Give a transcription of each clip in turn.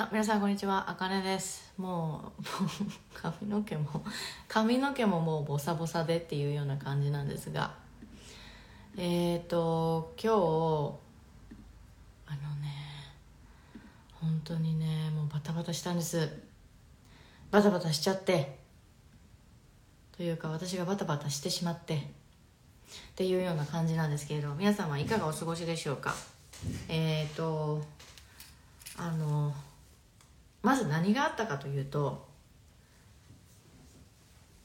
あ皆さんこんにちは。あかねです。もう 髪の毛も髪の毛ももうボサボサでっていうような感じなんですが。えっ、ー、と今日あのね本当にねもうバタバタしたんです。バタバタしちゃって。というか私がバタバタしてしまって。っていうような感じなんですけれど皆さんはいかがお過ごしでしょうか。えっ、ー、とあのまず何があったかというと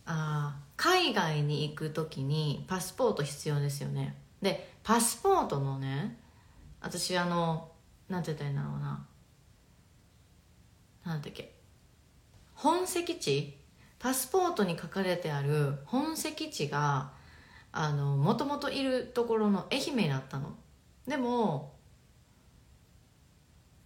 あ海外に行く時にパスポート必要ですよね。でパスポートのね私あのなんて言ったらいいんだろうな。なんだっけ。本籍地？パスポートに書かれてある本籍地があのもともといるところの愛媛だったの。でも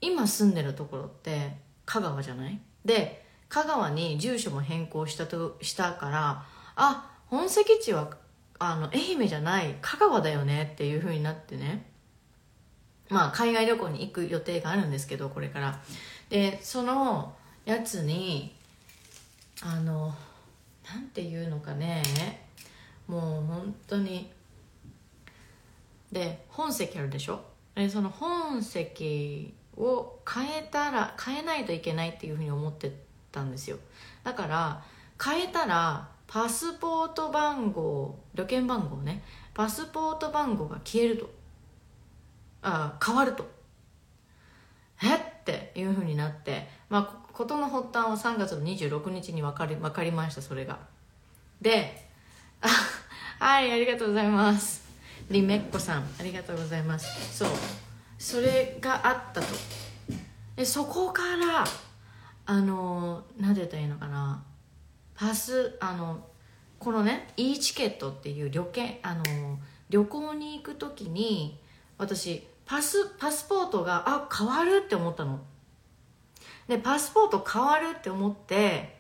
今住んでるところって香川じゃない？で香川に住所も変更したとしたからあ本籍地はあの愛媛じゃない香川だよねっていうふうになってね。まあ海外旅行に行く予定があるんですけどこれから。でそのやつにあのなんていうのかね。もう本当に。で本籍あるでしょ？でその本籍を変えたら変えないといけないっていうふうに思ってたんですよ。だから変えたらパスポート番号旅券番号ねパスポート番号が消えると。あ変わると。え？っていうふうになってまあ事の発端は3月の26日に分かり分かりましたそれが。であ はいありがとうございます。リメッコさんありがとうございます。そう。それがあったと。でそこからあの何て言ったらいいのかな。パスあのこのね e チケットっていう旅券あの旅行に行く時に私パスパスポートがあ変わるって思ったの。でパスポート変わるって思って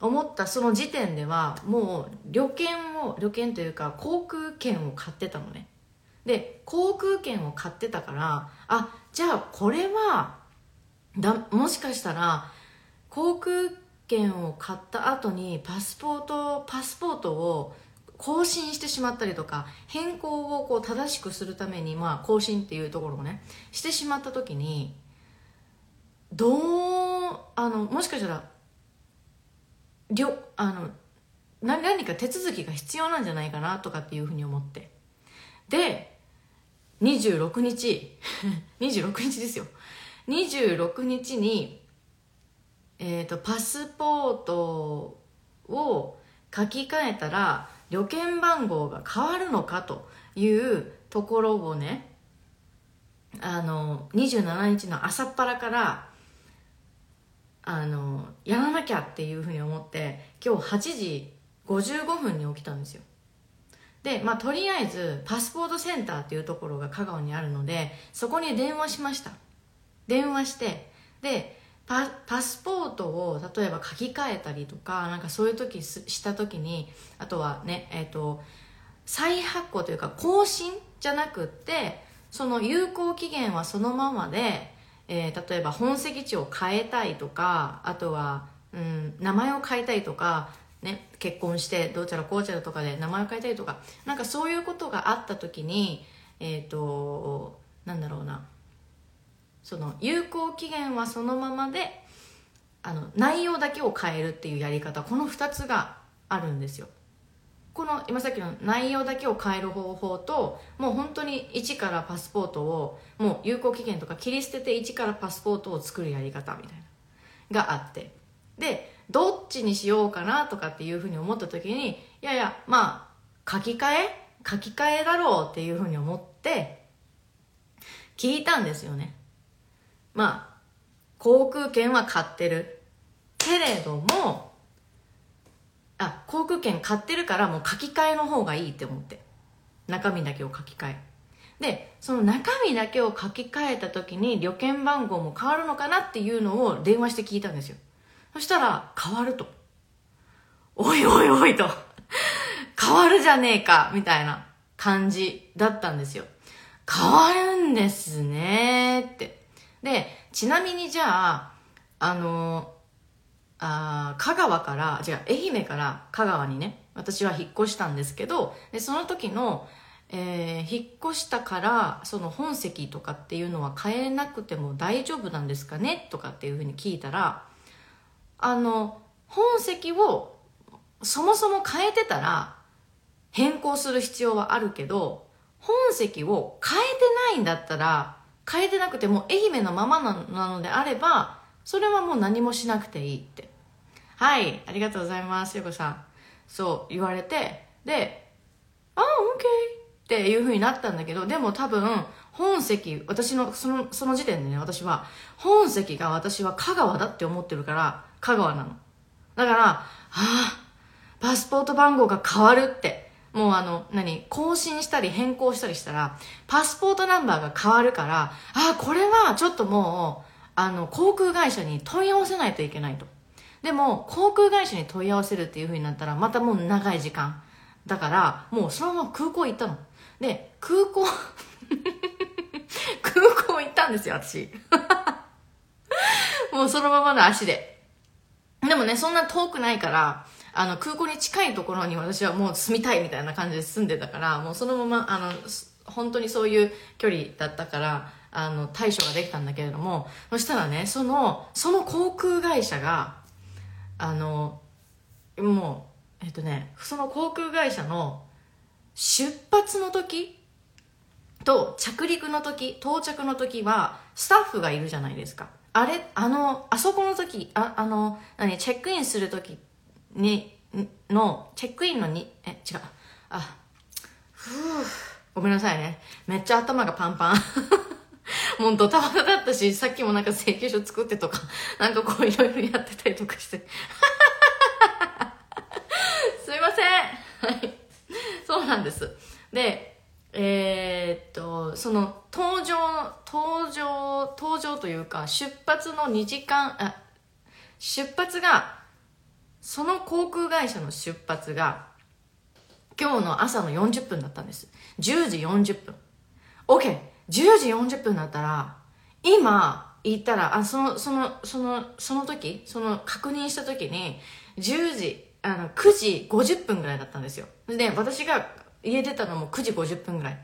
思ったその時点ではもう旅券を旅券というか航空券を買ってたのね。で航空券を買ってたからあじゃあこれはだもしかしたら航空券を買った後にパスポートパスポートを更新してしまったりとか変更をこう正しくするために、まあ、更新っていうところをねしてしまった時にどうあのもしかしたらりょあの何か手続きが必要なんじゃないかなとかっていうふうに思って。で26日。26日ですよ。26日にえっ、ー、とパスポートを書き換えたら旅券番号が変わるのかというところをねあの27日の朝っぱらからあのやらなきゃっていうふうに思って今日8時55分に起きたんですよ。で、まあ、とりあえずパスポートセンターっていうところが香川にあるのでそこに電話しました。電話してでパパスポートを例えば書き換えたりとかなんかそういう時した時にあとはねえっ、ー、と再発行というか更新じゃなくってその有効期限はそのままで、えー、例えば本籍地を変えたいとかあとは、うん、名前を変えたいとかね、結婚してどうちゃらこうちゃらとかで名前を変えたりとかなんかそういうことがあった時にえっ、ー、となんだろうなその有効期限はそのままであの内容だけを変えるっていうやり方この2つがあるんですよ。この今さっきの内容だけを変える方法ともう本当に一からパスポートをもう有効期限とか切り捨てて一からパスポートを作るやり方みたいながあって。でどっちにしようかなとかっていうふうに思った時にいやいやまあ書き換え？書き換えだろうっていうふうに思って聞いたんですよね。まあ航空券は買ってる。けれどもあ航空券買ってるからもう書き換えの方がいいって思って。中身だけを書き換え。でその中身だけを書き換えた時に旅券番号も変わるのかなっていうのを電話して聞いたんですよ。そしたら変わると。おいおいおいと。変わるじゃねえかみたいな感じだったんですよ。変わるんですねって。で、ちなみにじゃああのあ香川から違う愛媛から香川にね私は引っ越したんですけどでその時の、えー、引っ越したからその本籍とかっていうのは変えなくても大丈夫なんですかねとかっていうふうに聞いたらあの本籍をそもそも変えてたら変更する必要はあるけど本籍を変えてないんだったら変えてなくても愛媛のままなのであればそれはもう何もしなくていいって。はいありがとうございますよこさん。そう言われてで「ああ OK」っていうふうになったんだけどでも多分本籍私のそのその時点でね私は本籍が私は香川だって思ってるから香川なのだからああパスポート番号が変わるってもうあの、何更新したり変更したりしたら、パスポートナンバーが変わるから、ああ、これはちょっともう、あの、航空会社に問い合わせないといけないと。でも、航空会社に問い合わせるっていう風になったら、またもう長い時間。だから、もうそのまま空港行ったの。で、空港 空港行ったんですよ、私。もうそのままの足で。でもね、そんな遠くないから、あの、空港に近いところに私はもう住みたいみたいな感じで住んでたから、もうそのまま、あの、本当にそういう距離だったから、あの、対処ができたんだけれども、そしたらね、その、その航空会社が、あの、もう、えっとね、その航空会社の出発の時と着陸の時、到着の時は、スタッフがいるじゃないですか。あれ、あの、あそこの時、あ、あの、何、チェックインする時に、の、チェックインのに、え、違う。あ、ふぅ、ごめんなさいね。めっちゃ頭がパンパン。もうドタバタだったし、さっきもなんか請求書作ってとか、なんかこういろいろやってたりとかして。すいません。はい。そうなんです。で、えー、っと、その、登場、登場、登場というか、出発の2時間、あ、出発がその航空会社の出発が今日の朝の40分だったんです。10時40分。OK10 時40分だったら今言ったらあそのそのそのその時その確認した時に10時あの9時50分ぐらいだったんですよ。で私が家出たのも9時50分ぐらい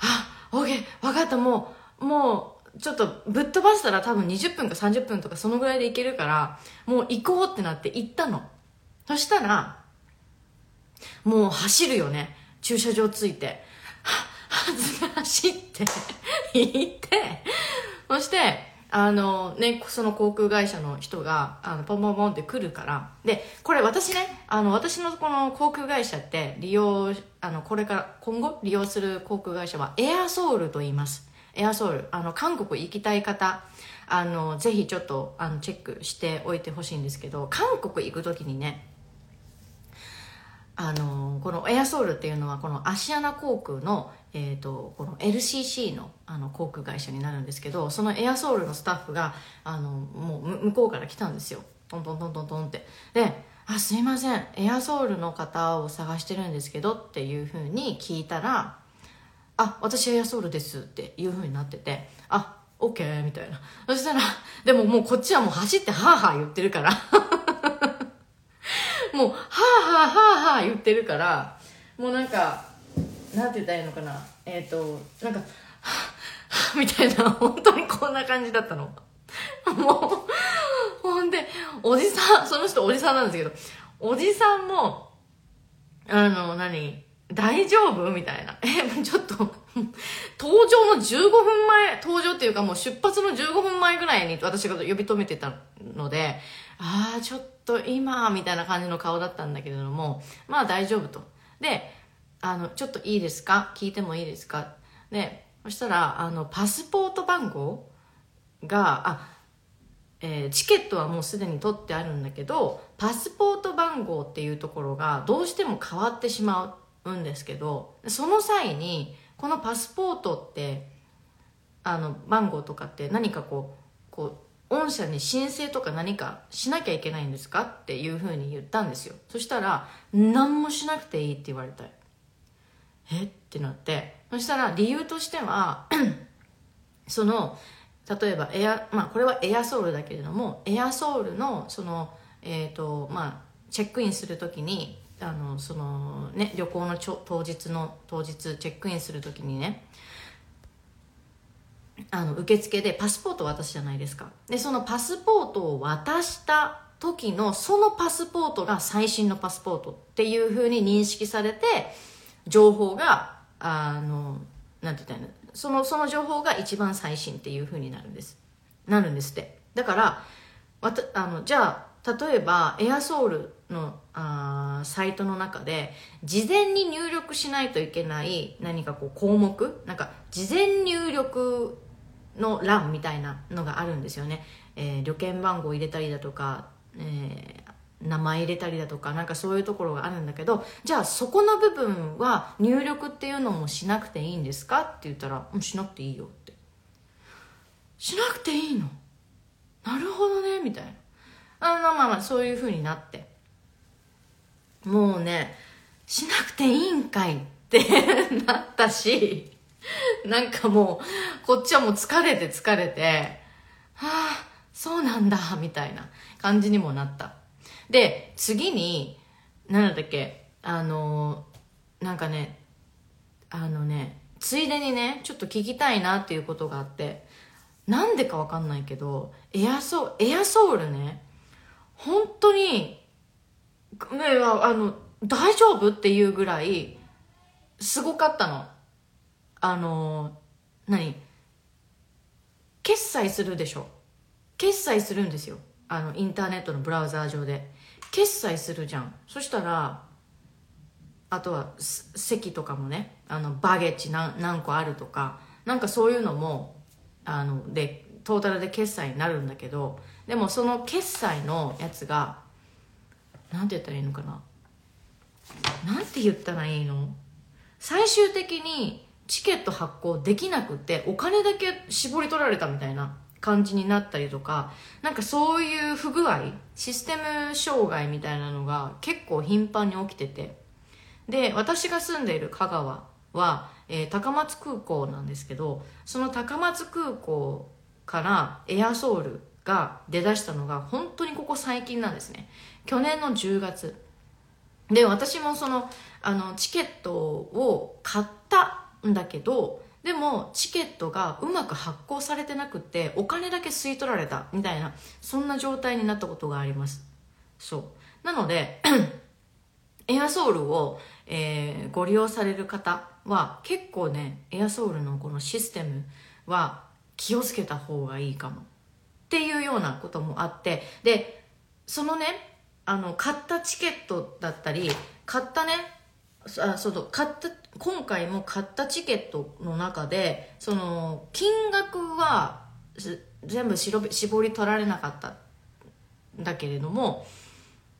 あ OK 分かったもうもうちょっとぶっ飛ばしたら多分20分か30分とかそのぐらいで行けるから、もう行こうってなって行ったの。そしたら、もう走るよね。駐車場着いて。は、はず走って 行って、そして、あのね、その航空会社の人が、あの、ポンポンポンって来るから。で、これ私ね、あの、私のこの航空会社って利用、あの、これから今後利用する航空会社はエアソールと言います。エアソールあの韓国行きたい方あのぜひちょっとあのチェックしておいてほしいんですけど韓国行く時にねあのこのエアソールっていうのはこのアシアナ航空の,、えーと、この LCC のあの航空会社になるんですけどそのエアソールのスタッフがあのもう向こうから来たんですよ。トントントントントンって。で「あすいません。エアソールの方を探してるんですけど」っていうふうに聞いたらあ私エアソールですっていうふうになっててあオッケーみたいな。そしたらでももうこっちはもう走ってハーハー言ってるから。もうハーハーハーハー言ってるからもうなんかなんて言ったらいいのかな？えっ、ー、となんか みたいな本当にこんな感じだったのもうほんでおじさんその人おじさんなんですけどおじさんもあの何？大丈夫？みたいな。え、ちょっと登場の15分前、登場っていうかもう出発の15分前ぐらいに私が呼び止めてたので、ああ、ちょっと今、みたいな感じの顔だったんだけれども、まあ大丈夫と。で、あの、ちょっといいですか？聞いてもいいですか？で、そしたら、あの、パスポート番号が、あ、えー、チケットはもうすでに取ってあるんだけど、パスポート番号っていうところがどうしても変わってしまう。んですけどその際にこのパスポートってあの番号とかって何かこうこう御社に申請とか何かしなきゃいけないんですか？っていうふうに言ったんですよ。そしたら何もしなくていいって言われた。え？ってなって。そしたら理由としては その例えばエア、まあ、これはエアソールだけれどもエアソールのその、えーとまあ、チェックインするときにあのその、ね、旅行の当日の当日チェックインするときにねあの受付でパスポート渡すじゃないですか。でそのパスポートを渡した時のそのパスポートが最新のパスポートっていうふうに認識されて情報があのなんて言ったらいいの？そのその情報が一番最新っていうふうになるんです。なるんですって。だからわたあのじゃあ例えばエアソールのあサイトの中で事前に入力しないといけない何かこう項目？なんか事前入力の欄みたいなのがあるんですよね、えー、旅券番号入れたりだとか、えー、名前入れたりだとかなんかそういうところがあるんだけどじゃあそこの部分は入力っていうのもしなくていいんですか？って言ったら「うんしなくていいよ」って「しなくていいの？なるほどね」みたいな。あまあまあまあそういうふうになって。もうねしなくていいんかいって なったしなんかもう、こっちはもう疲れて疲れて、はあ、そうなんだ、みたいな感じにもなった。で、次に、なんだっけ、あの、なんかね、あのね、ついでにね、ちょっと聞きたいなっていうことがあって、なんでかわかんないけど、エアソエアソールね、本当に、ね、あの、大丈夫っていうぐらい、すごかったの。あの何？決済するでしょ。決済するんですよ。あのインターネットのブラウザー上で。決済するじゃん。そしたらあとは席とかもねあのバゲッジ何何個あるとかなんかそういうのもあのでトータルで決済になるんだけどでもその決済のやつがなんて言ったらいいのかな。なんて言ったらいいの？最終的にチケット発行できなくてお金だけ絞り取られたみたいな。感じになったりとかなんかそういう不具合システム障害みたいなのが結構頻繁に起きてて。で私が住んでいる香川は、えー、高松空港なんですけどその高松空港からエアソールが出だしたのが本当にここ最近なんですね。去年の10月。で私もそのあのチケットを買ったんだけどでもチケットがうまく発行されてなくてお金だけ吸い取られたみたいなそんな状態になったことがあります。そう。なので エアソールを、えー、ご利用される方は結構ねエアソールのこのシステムは気をつけた方がいいかも。っていうようなこともあって。でそのねあの買ったチケットだったり買ったねあそう買った今回も買ったチケットの中でその金額は全部しろ絞り取られなかったんだけれども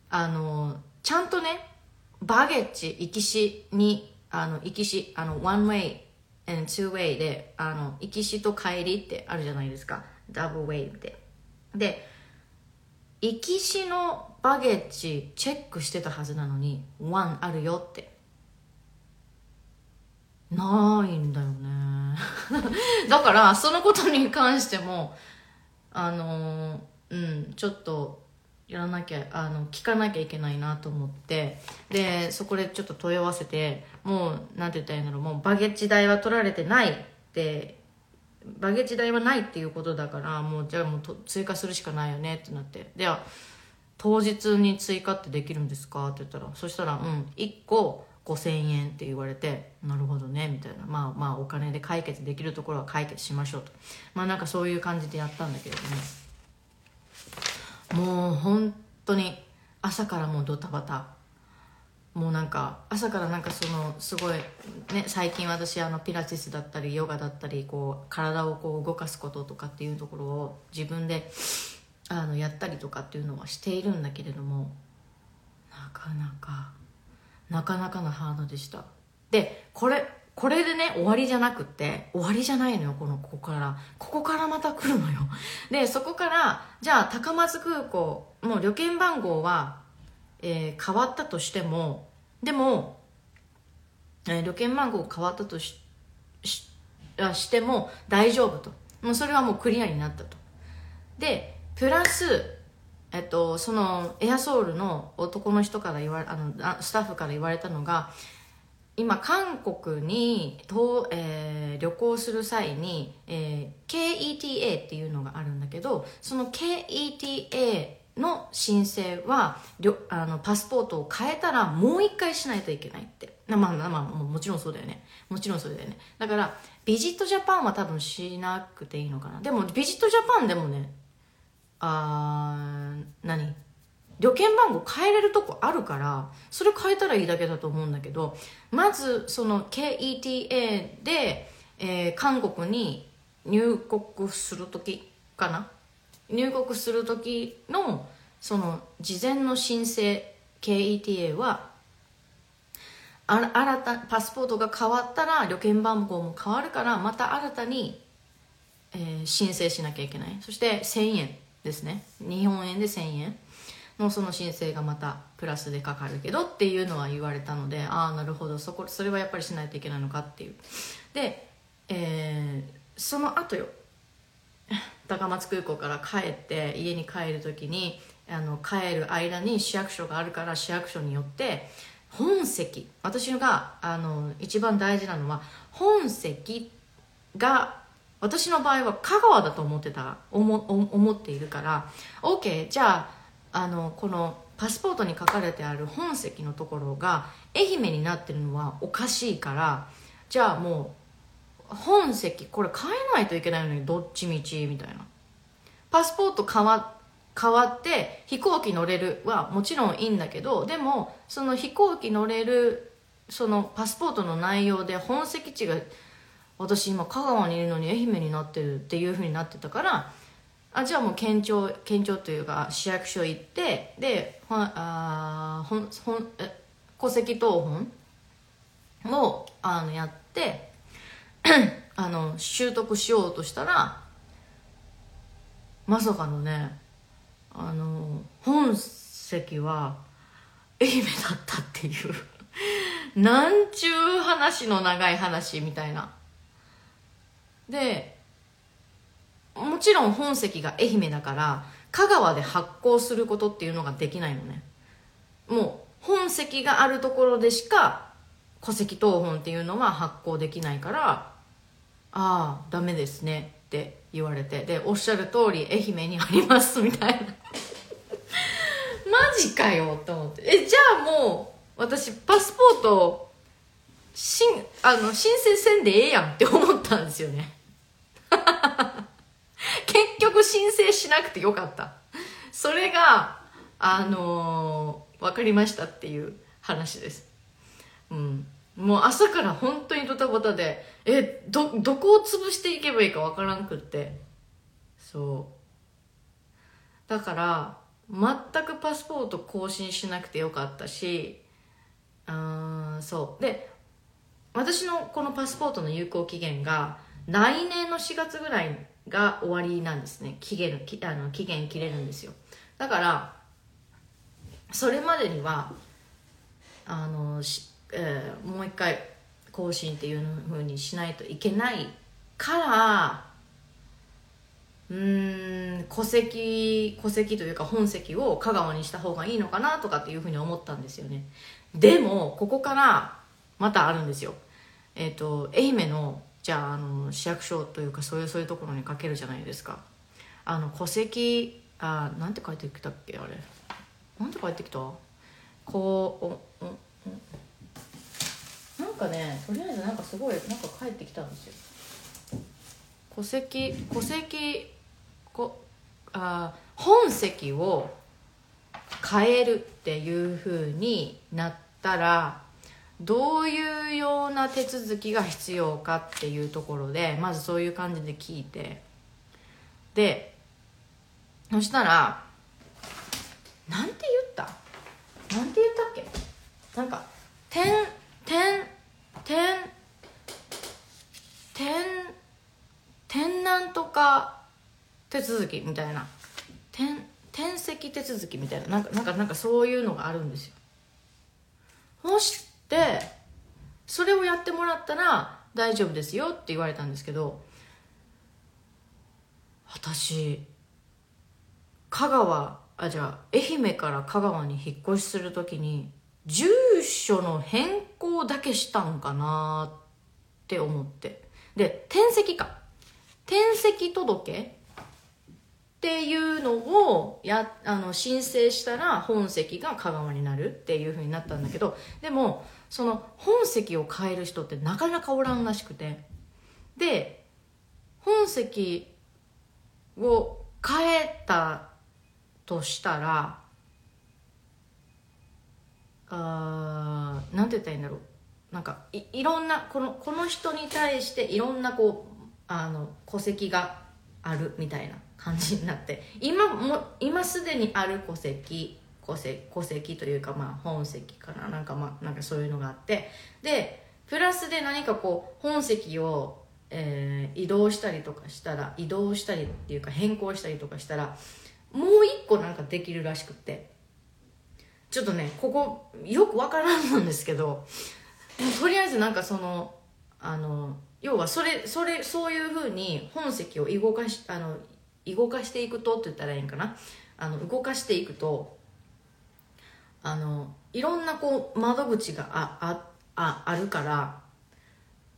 あのちゃんとねバゲッジ行きしにあの行きしあの one way and two way であの行きしと帰りってあるじゃないですか。ダブルウェイって。で行きしのバゲッジチェックしてたはずなのに1あるよって。ないんだよね。だからそのことに関してもあのうんちょっとやらなきゃあの聞かなきゃいけないなと思ってでそこでちょっと問い合わせてもうなんて言ったらいいんだろうもうバゲッジ代は取られてないってバゲッジ代はないっていうことだからもうじゃあもう追加するしかないよねってなってでは当日に追加ってできるんですかって言ったらそしたらうん1個5000円って言われてなるほどねみたいな。まあまあお金で解決できるところは解決しましょうと。まあなんかそういう感じでやったんだけれども。もう本当に朝からもうドタバタ。もうなんか朝からなんかそのすごいね最近私あのピラティスだったりヨガだったりこう体をこう動かすこととかっていうところを自分であのやったりとかっていうのはしているんだけれどもなかなかなかなかのハードでした。でこれこれでね終わりじゃなくって終わりじゃないのよこのここから。ここからまた来るのよ。でそこからじゃあ高松空港もう旅券番号は、えー、変わったとしてもでも、えー、旅券番号変わったとしししても大丈夫と。もうそれはもうクリアになったと。でプラスえっと、そのエアソウルの男の人から言われあのスタッフから言われたのが今韓国にと、えー、旅行する際に、えー、KETA っていうのがあるんだけどその KETA の申請はあのパスポートを変えたらもう一回しないといけないって。まあまあまあもちろんそうだよね。もちろんそうだよね。だからビジットジャパンは多分しなくていいのかな。でもビジットジャパンでもねあ何？旅券番号変えれるとこあるからそれ変えたらいいだけだと思うんだけどまずその KETA で、えー、韓国に入国する時かな？入国する時のその事前の申請 KETA はあ新たパスポートが変わったら旅券番号も変わるからまた新たに、えー、申請しなきゃいけない。そして1000円。ですね。日本円で1000円のその申請がまたプラスでかかるけどっていうのは言われたのでああなるほど。そこそれはやっぱりしないといけないのかっていう。で、えー、その後よ。高松空港から帰って家に帰る時にあの帰る間に市役所があるから市役所によって本籍。私があの一番大事なのは本籍が私の場合は香川だと思ってた思思っているから OK じゃああのこのパスポートに書かれてある本籍のところが愛媛になってるのはおかしいからじゃあもう本籍これ変えないといけないのにどっちみちみたいな。パスポート変わ変わって飛行機乗れるはもちろんいいんだけどでもその飛行機乗れるそのパスポートの内容で本籍地が私今香川にいるのに愛媛になってるっていうふうになってたからあじゃあもう県庁県庁というか市役所行ってでほあほほえ戸籍謄本をあのやって あの習得しようとしたらまさかのねあの本籍は愛媛だったっていう なんちゅう話の長い話みたいな。でもちろん本籍が愛媛だから香川で発行することっていうのができないのね。もう本籍があるところでしか戸籍謄本っていうのは発行できないからああダメですねって言われて。でおっしゃる通り愛媛にありますみたいな。マジかよと思って。えじゃあもう私パスポートしんあの申請せんでええやんって思ったんですよね。結局申請しなくてよかった。それがあのー、分かりましたっていう話です。うん。もう朝から本当にドタバタでえどどこを潰していけばいいか分からんくって。そう。だから全くパスポート更新しなくてよかったしうんそう。で私のこのパスポートの有効期限が来年の4月ぐらいが終わりなんですね。期限あの期限切れるんですよ。だからそれまでにはあのえー、もう一回更新っていうふうにしないといけないからうん戸籍戸籍というか本籍を香川にした方がいいのかなとかっていうふうに思ったんですよね。でもここからまたあるんですよ。えっ、ー、と愛媛のじゃああの市役所というかそういうそういうところに書けるじゃないですか。あの戸籍あなんて書いてきたっけあれ。なんて書いてきた？こうおおなんかねとりあえずなんかすごいなんか帰ってきたんですよ。戸籍戸籍こあ本籍を変えるっていうふうになったらどういうような手続きが必要かっていうところでまずそういう感じで聞いて。でそしたらなんて言った？なんて言ったっけ？なんか点点点点点なんとか手続きみたいな。点転籍手続きみたいな。なんかなんかなんかそういうのがあるんですよ。そしてそれをやってもらったら大丈夫ですよって言われたんですけど私香川あじゃあ愛媛から香川に引っ越しする時に住所の変更だけしたんかなって思って。で転籍か。転籍届っていうのをやあの申請したら本籍が香川になるっていうふうになったんだけどでもその本籍を変える人ってなかなかおらんらしくて。で本籍を変えたとしたらあなんて言ったらいいんだろう。なんかいいろんなこのこの人に対していろんなこうあの戸籍があるみたいな感じになって。今も今すでにある戸籍戸籍戸籍というかまあ本籍かな。なんかまあなんかそういうのがあって。でプラスで何かこう本籍を、えー、移動したりとかしたら移動したりっていうか変更したりとかしたらもう一個なんかできるらしくって。ちょっとねここよくわからんなんですけどとりあえずなんかそのあの要はそれそれそういうふうに本籍を動かしあの動かしていくとって言ったらいいんかな。あの動かしていくとあのいろんなこう窓口がああああるから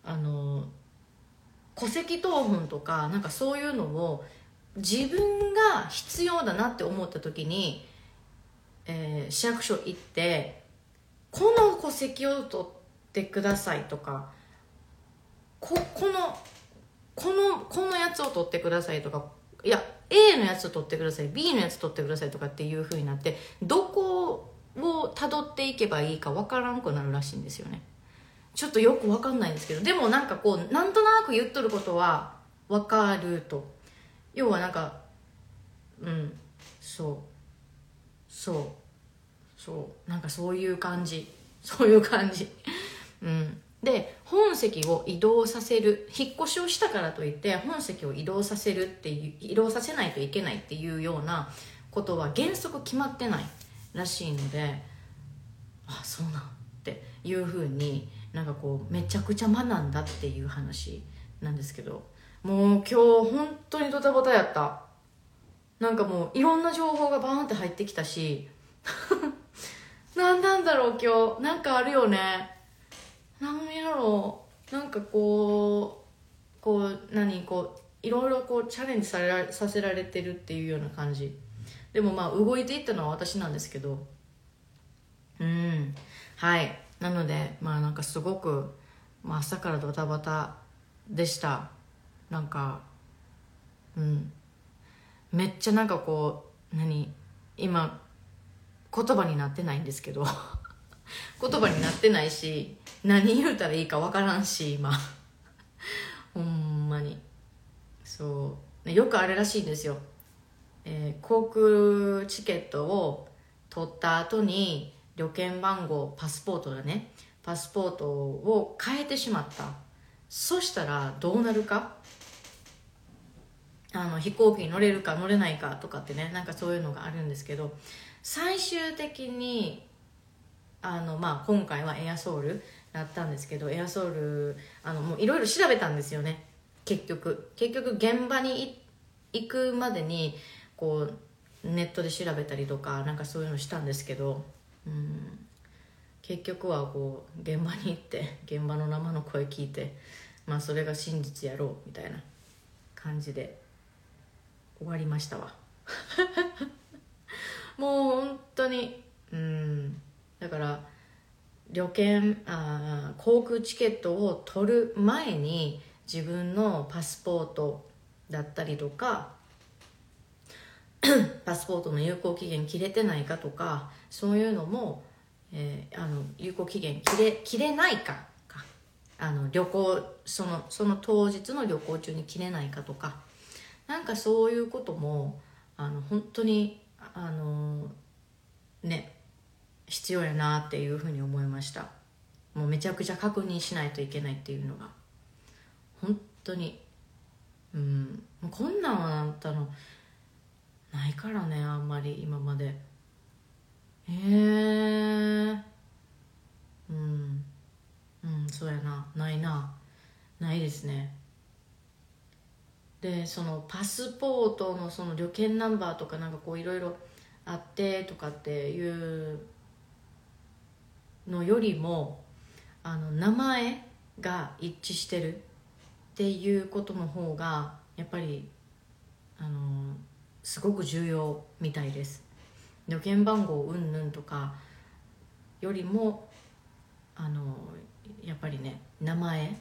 あの戸籍謄本とかなんかそういうのを自分が必要だなって思った時に、えー、市役所行ってこの戸籍を取ってくださいとかここのこのこのやつを取ってくださいとかいや A のやつを取ってください B のやつ取ってくださいとかっていうふうになってどこをたどっていけばいいかわからんくなるらしいんですよね。ちょっとよくわかんないんですけどでもなんかこうなんとなく言っとることはわかると。要はなんかうんそう。そう。そう。なんかそういう感じ。そういう感じ。うん。で本籍を移動させる引っ越しをしたからといって本籍を移動させるっていう移動させないといけないっていうようなことは原則決まってない。らしいのであそうなんっていうふうになんかこうめちゃくちゃ学んだっていう話なんですけどもう今日本当にドタバタやった。なんかもういろんな情報がバーンって入ってきたし何なんだろう今日。なんかあるよね。何やろう。なんかこうこう何？こういろいろこうチャレンジされらさせられてるっていうような感じ。でもまあ動いていったのは私なんですけど。うん。はい。なのでまあなんかすごく、まあ、朝からドタバタでした。なんかうん。めっちゃなんかこう何？今言葉になってないんですけど。言葉になってないし何言うたらいいか分からんし今。ほんまに。そう。よくあれらしいんですよ、えー、航空チケットを取った後に旅券番号パスポートだね。パスポートを変えてしまった。そしたらどうなるか？あの飛行機に乗れるか乗れないかとかってねなんかそういうのがあるんですけど最終的にあの、まあ、今回はエアソウルだったんですけどエアソウルあのもういろいろ調べたんですよね。結局。結局現場に行くまでにこうネットで調べたりとかなんかそういうのしたんですけど、うん、結局はこう現場に行って現場の生の声聞いてまあそれが真実やろうみたいな感じで終わりましたわ。もう本当にうんだから旅券あ航空チケットを取る前に自分のパスポートだったりとか パスポートの有効期限切れてないかとかそういうのも、えー、あの有効期限切れ切れないかか。あの旅行そのその当日の旅行中に切れないかとか。なんかそういうこともあの本当にあのね必要やなっていうふうに思いました。もうめちゃくちゃ確認しないといけないっていうのが。本当に。うん。こんなんはあったのないからねあんまり今まで。へえ、うん。うんそうやな。ないな。ないですね。でそのパスポートのその旅券ナンバーとかなんかこういろいろあってとかっていうのよりもあの名前が一致してるっていうことの方がやっぱりあのすごく重要みたいです。旅券番号うんぬんとかよりもあのやっぱりね名前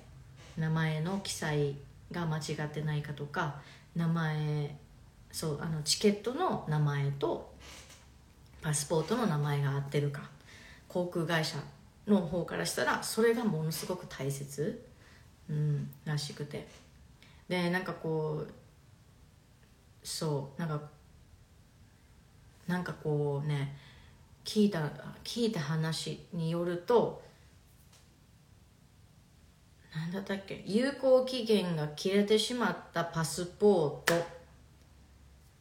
名前の記載が間違ってないかとか名前そうあのチケットの名前とパスポートの名前が合ってるか航空会社の方からしたらそれがものすごく大切、うん、らしくて。でなんかこうそうなんかなんかこうね聞いた聞いた話によると何だったっけ有効期限が切れてしまったパスポート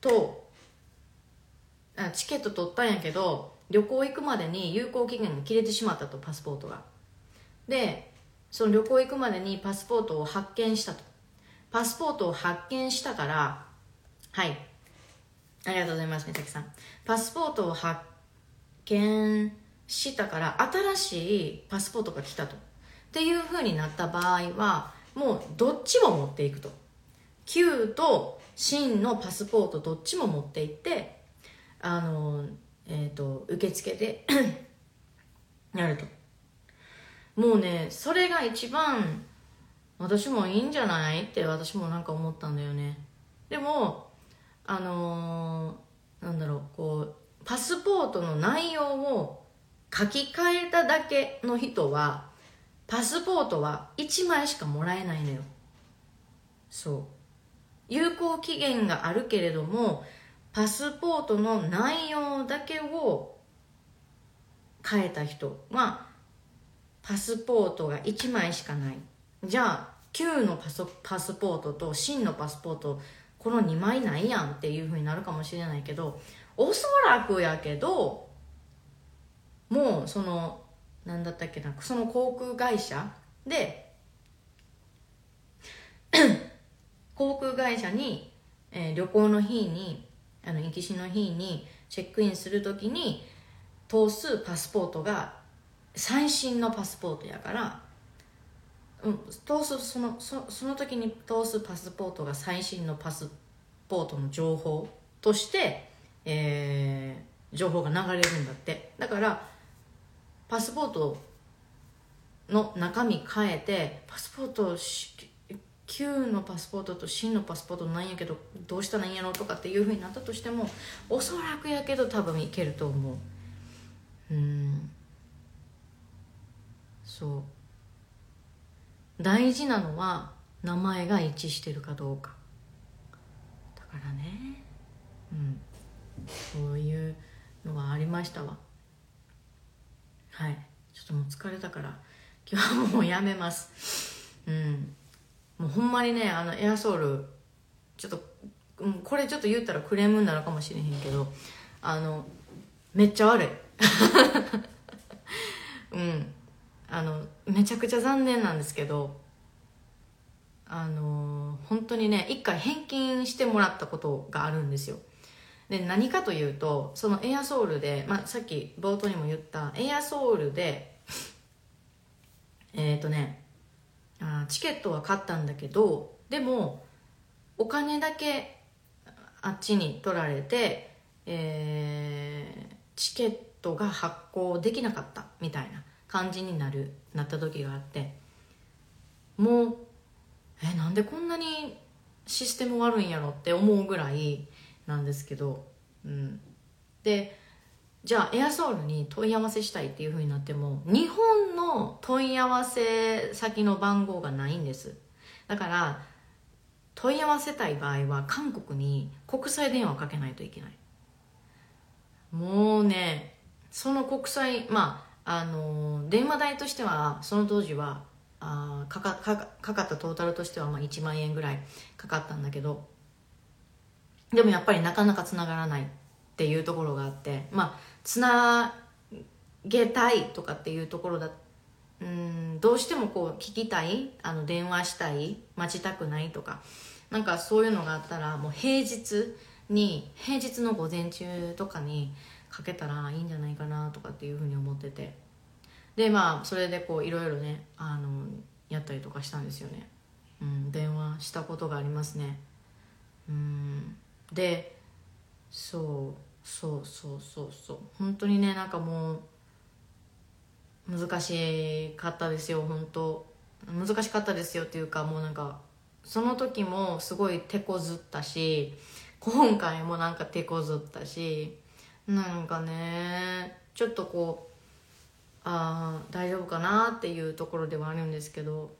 とあチケット取ったんやけど旅行行くまでに有効期限が切れてしまったとパスポートが。でその旅行行くまでにパスポートを発見したと。パスポートを発見したからはい。ありがとうございます美咲さん。パスポートを発見したから新しいパスポートが来たと。っていうふうになった場合はもうどっちも持っていくと。Q と真のパスポートどっちも持っていってあのえっ、ー、と受付で やると。もうねそれが一番私もいいんじゃないって私もなんか思ったんだよね。でもあのー、なんだろうこうパスポートの内容を書き換えただけの人はパスポートは1枚しかもらえないのよ。そう。有効期限があるけれどもパスポートの内容だけを変えた人はパスポートが1枚しかない。じゃあ旧のパスパスポートと新のパスポートこの2枚ないやんっていうふうになるかもしれないけどおそらくやけどもうその何だったっけなその航空会社で 航空会社に、えー、旅行の日にあの行きしの日にチェックインする時に通すパスポートが最新のパスポートやから、うん、通すそのそその時に通すパスポートが最新のパスポートの情報として、えー、情報が流れるんだって。だからパスポートの中身変えてパスポート旧のパスポートと新のパスポートなんやけどどうしたらいいんやろとかっていうふうになったとしてもおそらくやけど多分いけると思う。うん。そう。大事なのは名前が一致してるかどうか。だからね。うん。そういうのがありましたわ。はい。ちょっともう疲れたから今日はもうやめます。うん。もうほんまにねあのエアソールちょっとこれちょっと言ったらクレームになるかもしれへんけどあのめっちゃ悪い。うん。あのめちゃくちゃ残念なんですけどあの本当にね一回返金してもらったことがあるんですよ。で何かというとそのエアソールで、まあ、さっき冒頭にも言ったエアソールでえっ、とねあチケットは買ったんだけどでもお金だけあっちに取られて、えー、チケットが発行できなかったみたいな。感じになるなった時があってもうえなんでこんなにシステム悪いんやろって思うぐらいなんですけど、うん、でじゃあエアソールに問い合わせしたいっていうふうになっても日本の問い合わせ先の番号がないんです。だから問い合わせたい場合は韓国に国際電話をかけないといけない。もうねその国際まああの電話代としてはその当時はあかかかかかったトータルとしてはまあ1万円ぐらいかかったんだけどでもやっぱりなかなかつながらないっていうところがあってまあつなげたいとかっていうところだうんどうしてもこう聞きたいあの電話したい待ちたくないとかなんかそういうのがあったらもう平日に平日の午前中とかにかけたらいいんじゃないかなとかっていうふうに思ってて。でまあそれでこういろいろねあのやったりとかしたんですよね、うん、電話したことがありますね。うんでそうそうそうそうそう。本当にねなんかもう難しかったですよ本当。難しかったですよっていうかもうなんかその時もすごい手こずったし今回もなんか手こずったしなんかねちょっとこうああ大丈夫かなっていうところではあるんですけど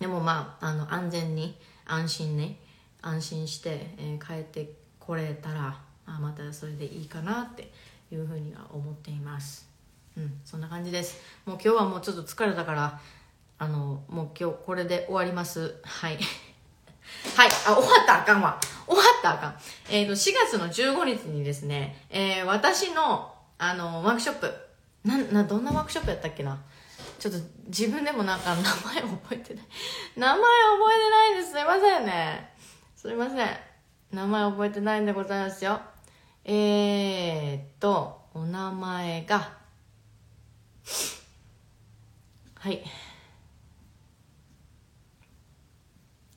でもまああの安全に安心ね安心して、えー、帰ってこれたらあまたそれでいいかなっていうふうには思っています。うんそんな感じです。もう今日はもうちょっと疲れたからあのもう今日これで終わります。はい。はい。あ、終わったらあかんわ。終わったらあかん。えっ、ー、と、4月の15日にですね、えー、私の、あの、ワークショップ、な、な、どんなワークショップやったっけなちょっと自分でもなんか名前覚えてない。名前覚えてないです。すいませんね。すいません。名前覚えてないんでございますよ。えー、っと、お名前が、はい。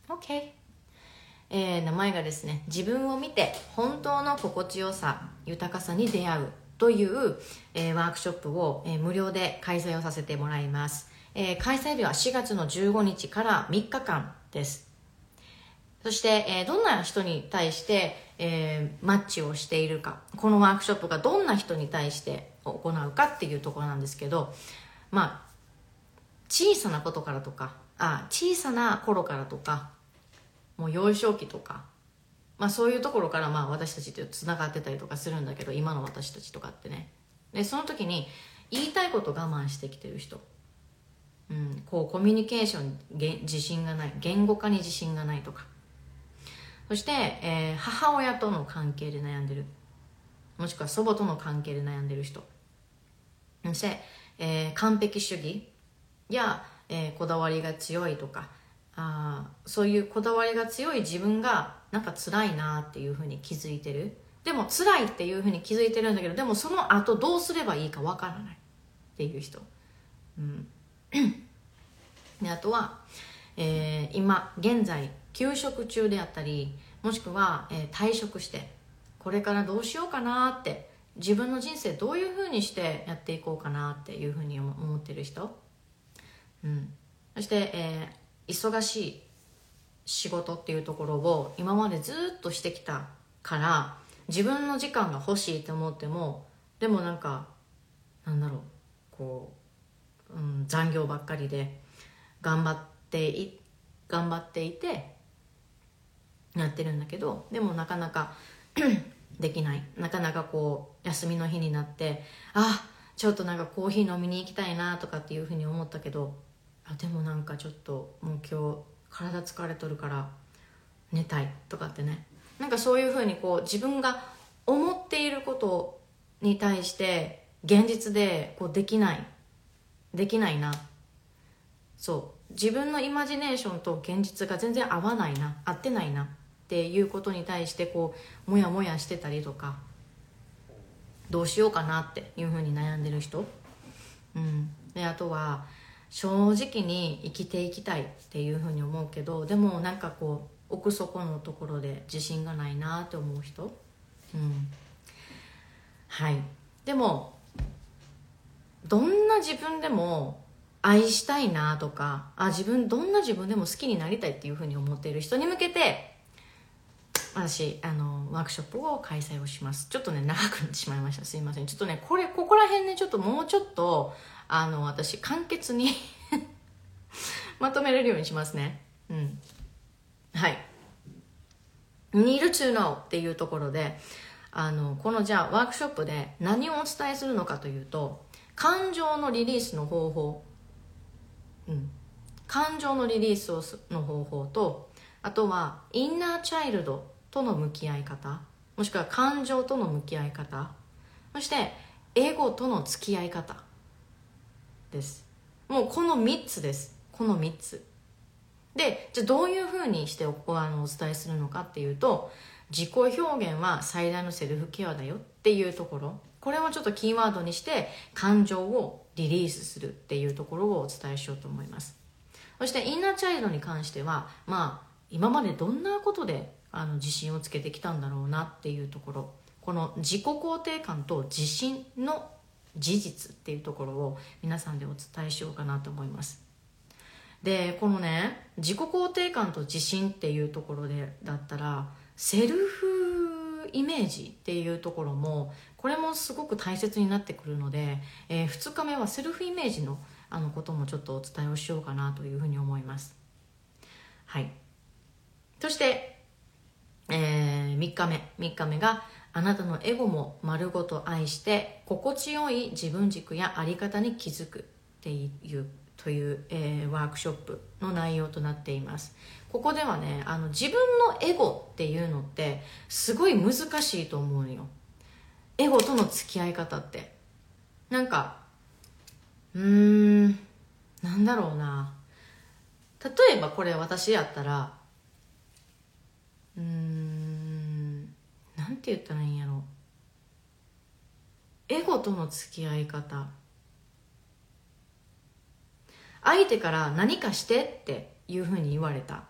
OK。えー、名前がですね、自分を見て本当の心地よさ、豊かさに出会うという、えー、ワークショップを、えー、無料で開催をさせてもらいます。え開催日は4月の15日から3日間です。そして、えどんな人に対して、えマッチをしているか、このワークショップがどんな人に対して行うかっていうところなんですけど、まあ、小さなことからとか、あ小さな頃からとか、もう幼少期とか、まあ、そういうところからまあ私たちってつながってたりとかするんだけど今の私たちとかってね。でその時に言いたいこと我慢してきてる人、うん、こうコミュニケーション自信がない言語化に自信がないとか。そして、えー、母親との関係で悩んでる。もしくは祖母との関係で悩んでる人。そして、えー、完璧主義や、えー、こだわりが強いとか。あそういうこだわりが強い自分がなんか辛いなっていうふうに気づいてる。でも辛いっていうふうに気づいてるんだけどでもその後どうすればいいかわからないっていう人、うん、であとは、えー、今現在休職中であったりもしくは、えー、退職してこれからどうしようかなって自分の人生どういうふうにしてやっていこうかなっていうふうに思ってる人、うん、そして、えー、忙しい仕事っていうところを今までずっとしてきたから自分の時間が欲しいと思ってもでもなんかなんだろうこう、うん、残業ばっかりで頑張ってい頑張っていてやってるんだけどでもなかなか できない。なかなかこう休みの日になってあちょっとなんかコーヒー飲みに行きたいなとかっていうふうに思ったけどあでもなんかちょっともう今日体疲れとるから寝たいとかってね。なんかそういうふうにこう自分が思っていることに対して現実でこうできないできないな。そう。自分のイマジネーションと現実が全然合わないな合ってないなっていうことに対してこうモヤモヤしてたりとかどうしようかなっていうふうに悩んでる人。うん。であとは正直に生きていきたいっていうふうに思うけどでもなんかこう奥底のところで自信がないなって思う人？うん。はい。でもどんな自分でも愛したいなとかあ自分どんな自分でも好きになりたいっていうふうに思っている人に向けて私あのワークショップを開催をします。ちょっとね長くなってしまいました。すいません。ちょっとねこれここら辺ねちょっともうちょっとあの私簡潔に まとめれるようにしますね。うん。はい。need to know っていうところであのこのじゃあワークショップで何をお伝えするのかというと感情のリリースの方法。うん。感情のリリースをの方法とあとはインナーチャイルドとの向き合い方。もしくは感情との向き合い方。そしてエゴとの付き合い方。です。もうこの3つです。この3つ。でじゃあどういうふうにしておあのお伝えするのかっていうと自己表現は最大のセルフケアだよっていうところ。これをちょっとキーワードにして感情をリリースするっていうところをお伝えしようと思います。そしてインナーチャイルドに関してはまあ今までどんなことであの自信をつけてきたんだろうなっていうところ。この自己肯定感と自信の事実っていうところを皆さんでお伝えしようかなと思います。でこのね自己肯定感と自信っていうところでだったらセルフイメージっていうところもこれもすごく大切になってくるので、えー、2日目はセルフイメージのあのこともちょっとお伝えをしようかなというふうに思います。はい。そして、えー、3日目。3日目があなたのエゴも丸ごと愛して心地よい自分軸や在り方に気づくっていうという、えー、ワークショップの内容となっています。ここではねあの自分のエゴっていうのってすごい難しいと思うよ。エゴとの付き合い方って。なんかうーんなんだろうな。例えばこれ私やったらうーんなんて言ったらいいんやろ。エゴとの付き合い方。相手から何かしてっていうふうに言われた。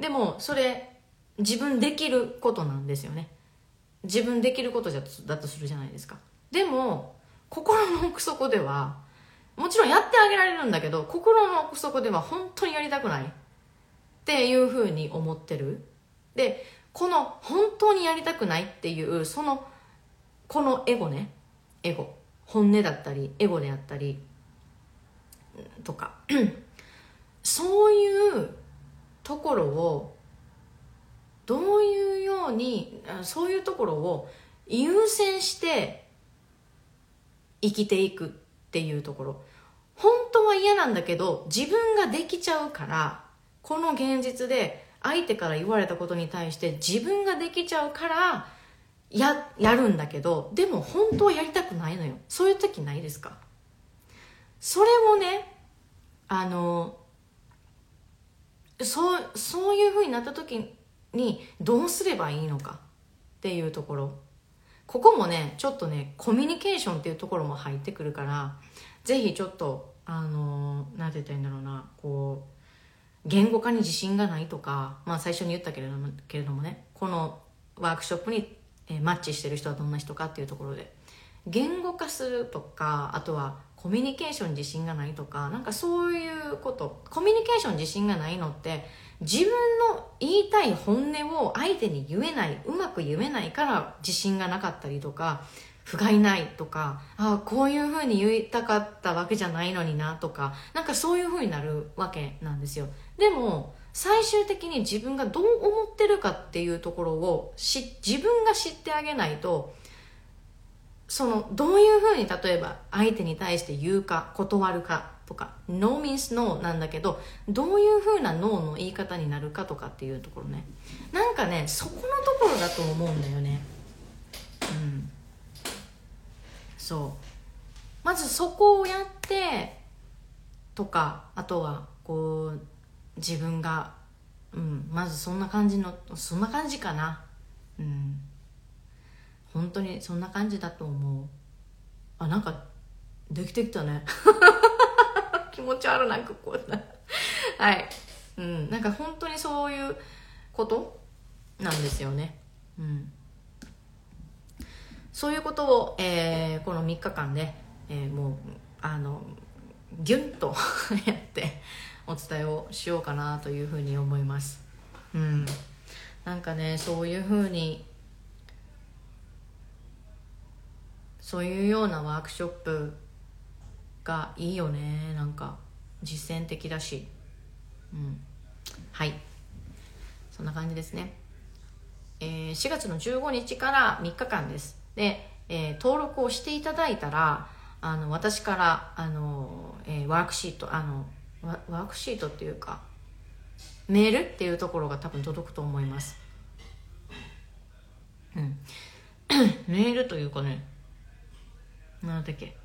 でもそれ自分できることなんですよね。自分できることじゃだとするじゃないですか。でも心の奥底ではもちろんやってあげられるんだけど心の奥底では本当にやりたくないっていうふうに思ってる。でこの本当にやりたくないっていうそのこのエゴね。エゴ。本音だったりエゴであったりとか。そういうところをどういうようにそういうところを優先して生きていくっていうところ。本当は嫌なんだけど自分ができちゃうからこの現実で相手から言われたことに対して自分ができちゃうからややるんだけどでも本当はやりたくないのよ。そういう時ないですか？それをねあのそうそういうふうになった時にどうすればいいのかっていうところ。ここもねちょっとねコミュニケーションっていうところも入ってくるからぜひちょっとあの何て言ったらいいんだろうなこう言語化に自信がないとか、まあ、最初に言ったけれどもけれどもねこのワークショップに、えマッチしてる人はどんな人かっていうところで。言語化するとかあとはコミュニケーション自信がないとかなんかそういうこと。コミュニケーション自信がないのって自分の言いたい本音を相手に言えないうまく言えないから自信がなかったりとか不甲斐ないとかああこういうふうに言いたかったわけじゃないのになとかなんかそういうふうになるわけなんですよ。でも最終的に自分がどう思ってるかっていうところをし自分が知ってあげないとそのどういうふうに例えば相手に対して言うか断るかとか No means no なんだけどどういうふうな No の言い方になるかとかっていうところね。なんかねそこのところだと思うんだよね。うん。そう。まずそこをやってとかあとはこう自分がうんまずそんな感じのそんな感じかな。うん。本当にそんな感じだと思う。あなんかできてきたね。気持ち悪なんかこうな はい。うん。なんか本当にそういうこと？なんですよね。うん。そういうことを、えー、この3日間で、えー、もうあのギュンと やってお伝えをしようかなというふうに思います。うん。なんかねそういうふうにそういうようなワークショップがいいよね。なんか実践的だし。うん。はい。そんな感じですね、えー、4月の15日から3日間です。で、えー、登録をしていただいたらあの私からあの、えー、ワークシートあのワークシートっていうかメールっていうところが多分届くと思います。うん。メールというかねなんだっけ、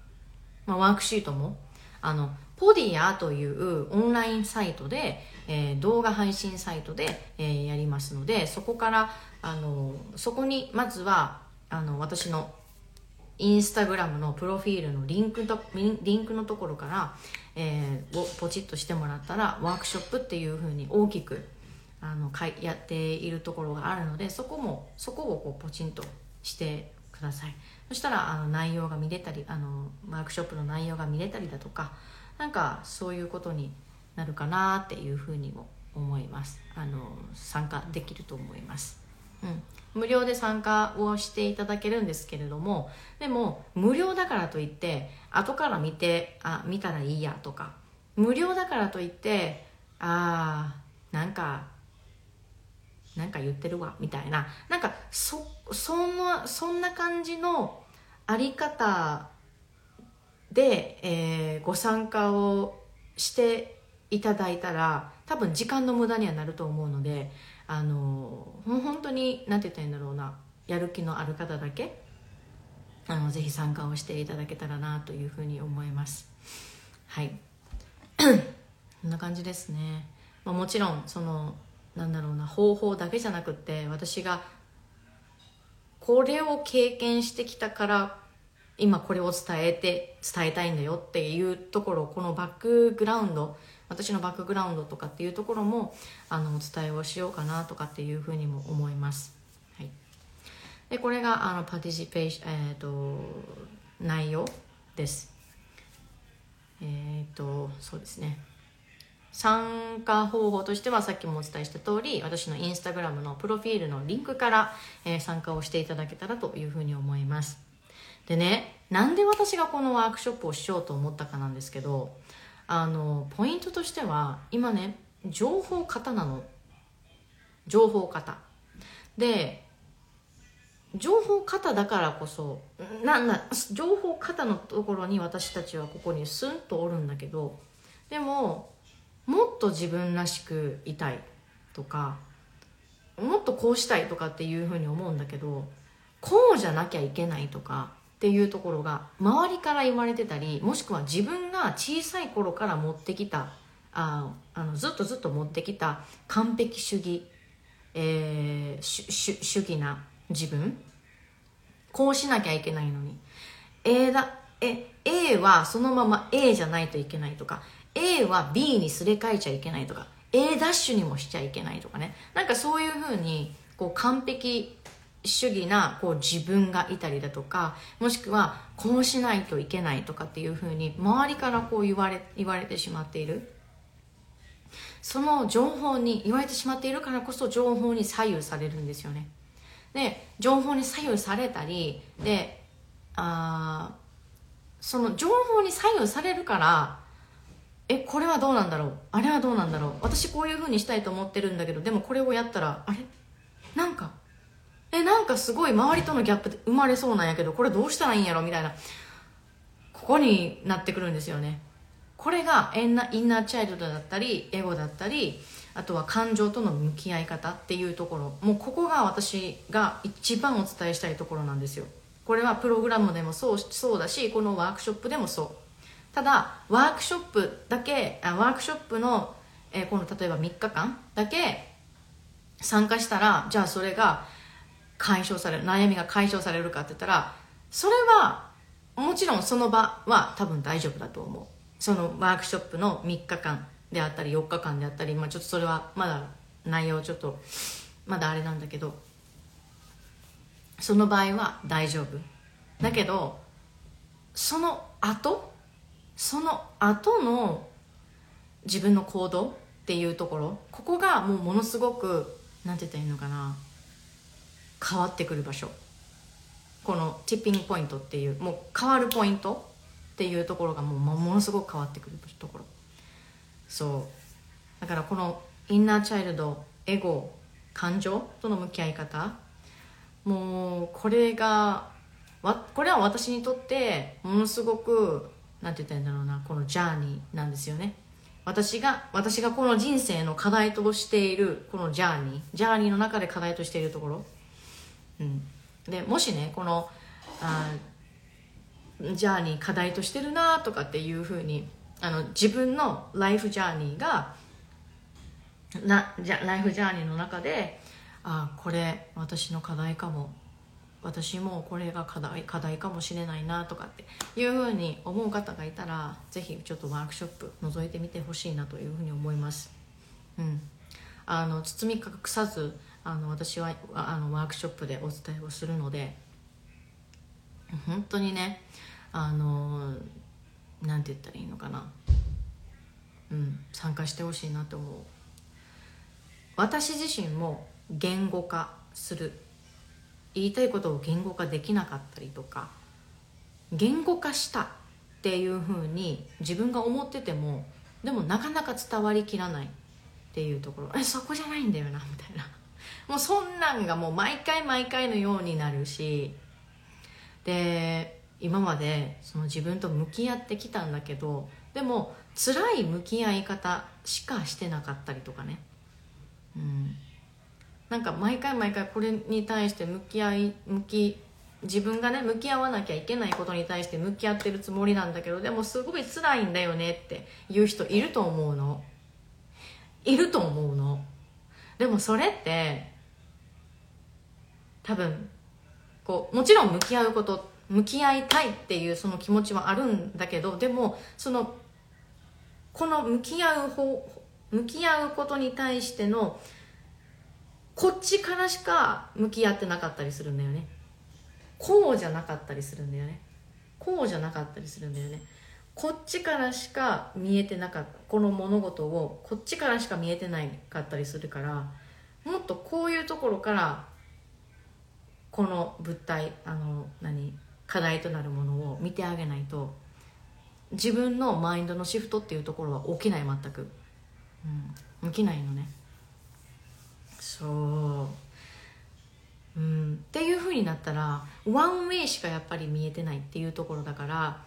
まあ、ワークシートも、あのポディアというオンラインサイトで、えー、動画配信サイトで、えー、やりますのでそこからあのそこにまずはあの私のインスタグラムのプロフィールのリンクとリンクのところから、えー、をポチッとしてもらったらワークショップっていうふうに大きくあのかいやっているところがあるのでそこもそこをこうポチンとしてください。そしたらあの内容が見れたりあのワークショップの内容が見れたりだとかなんかそういうことになるかなっていうふうにも思います。あの参加できると思います、うん、無料で参加をしていただけるんですけれどもでも無料だからといって後から見てあ見たらいいやとか。無料だからといってああなんかなんか言ってるわみたいな。なんかそそんなそんな感じのあり方で、えー、ご参加をしていただいたら多分時間の無駄にはなると思うのであの本当に何て言ったらいいんだろうな。やる気のある方だけあのぜひ参加をしていただけたらなというふうに思います。はい。こんな感じですね、まあ、もちろんそのなんだろうな方法だけじゃなくて私がこれを経験してきたから今これを伝えて伝えたいんだよっていうところこのバックグラウンド私のバックグラウンドとかっていうところもあのお伝えをしようかなとかっていうふうにも思います、でこれがあのパティシペーション、えーと、内容です。えっ、ー、とそうですね。参加方法としてはさっきもお伝えした通り私のインスタグラムのプロフィールのリンクから、えー、参加をしていただけたらというふうに思います。でねなんで私がこのワークショップをしようと思ったかなんですけどあのポイントとしては今ね情報型なの。情報型。で情報型だからこそなな情報型のところに私たちはここにスンとおるんだけどでももっと自分らしくいたいとかもっとこうしたいとかっていうふうに思うんだけどこうじゃなきゃいけないとかっていうところが周りから言われてたりもしくは自分が小さい頃から持ってきたああのずっとずっと持ってきた完璧主義、えー、主義な自分？こうしなきゃいけないのに。A だえ A はそのまま A じゃないといけないとか A は B にすれ替えちゃいけないとか A ダッシュにもしちゃいけないとかね。なんかそういうふうにこう完璧主義なこう自分がいたりだとかもしくはこうしないといけないとかっていうふうに周りからこう言われ言われてしまっている。その情報に言われてしまっているからこそ情報に左右されるんですよね。で情報に左右されたりであその情報に左右されるからえこれはどうなんだろう？あれはどうなんだろう？私こういうふうにしたいと思ってるんだけどでもこれをやったらあれ？なんかえなんかすごい周りとのギャップで生まれそうなんやけどこれどうしたらいいんやろ？みたいなここになってくるんですよね。これがインナインナーチャイルドだったりエゴだったりあとは感情との向き合い方っていうところ。もうここが私が一番お伝えしたいところなんですよ。これはプログラムでもそうそうだしこのワークショップでもそう。ただワークショップだけあワークショップの、えー、この例えば3日間だけ参加したらじゃあそれが解消される悩みが解消されるかって言ったらそれはもちろんその場は多分大丈夫だと思う。そのワークショップの3日間。であったり4日間であったり、まあ、ちょっとそれはまだ内容ちょっとまだあれなんだけどその場合は大丈夫。だけどその後その後の自分の行動っていうところここがもうものすごく何て言ったらいいのかな変わってくる場所。このティッピングポイントっていうもう変わるポイントっていうところがもうものすごく変わってくるところ。そう。だからこのインナーチャイルドエゴ感情との向き合い方。もうこれがわこれは私にとってものすごくなんて言ったらいいんだろうなこのジャーニーなんですよね。私が私がこの人生の課題としているこのジャーニー。ジャーニーの中で課題としているところ、うん、でもしねこのあジャーニー課題としてるなとかっていうふうにあの自分のライフジャーニーがなじゃライフジャーニーの中であこれ私の課題かも。私もこれが課題課題かもしれないなとかっていうふうに思う方がいたらぜひちょっとワークショップ覗いてみてほしいなというふうに思います。うん。あの包み隠さずあの私はあのワークショップでお伝えをするので本当にねあのなんて言ったらいいのかな。うん参加してほしいなと思う。私自身も言語化する。言いたいことを言語化できなかったりとか。言語化したっていうふうに自分が思っててもでもなかなか伝わりきらないっていうところ。えそこじゃないんだよなみたいな。もうそんなんがもう毎回毎回のようになるし。で今までその自分と向き合ってきたんだけどでも辛い向き合い方しかしてなかったりとかね。うん。なんか毎回毎回これに対して向き合い向き自分がね向き合わなきゃいけないことに対して向き合ってるつもりなんだけどでもすごい辛いんだよねっていう人いると思うの。いると思うの。でもそれって多分こうもちろん向き合うことって向き合いたいっていうその気持ちはあるんだけどでもそのこの向き合う方向き合うことに対してのこっちからしか向き合ってなかったりするんだよね。こうじゃなかったりするんだよね。こうじゃなかったりするんだよね。こっちからしか見えてなかったこの物事をこっちからしか見えてないかったりするからもっとこういうところからこの物体あの何？課題となるものを見てあげないと自分のマインドのシフトっていうところは起きない全く、うん、起きないのね。そう。うん。っていうふうになったらワンウェイしかやっぱり見えてないっていうところだから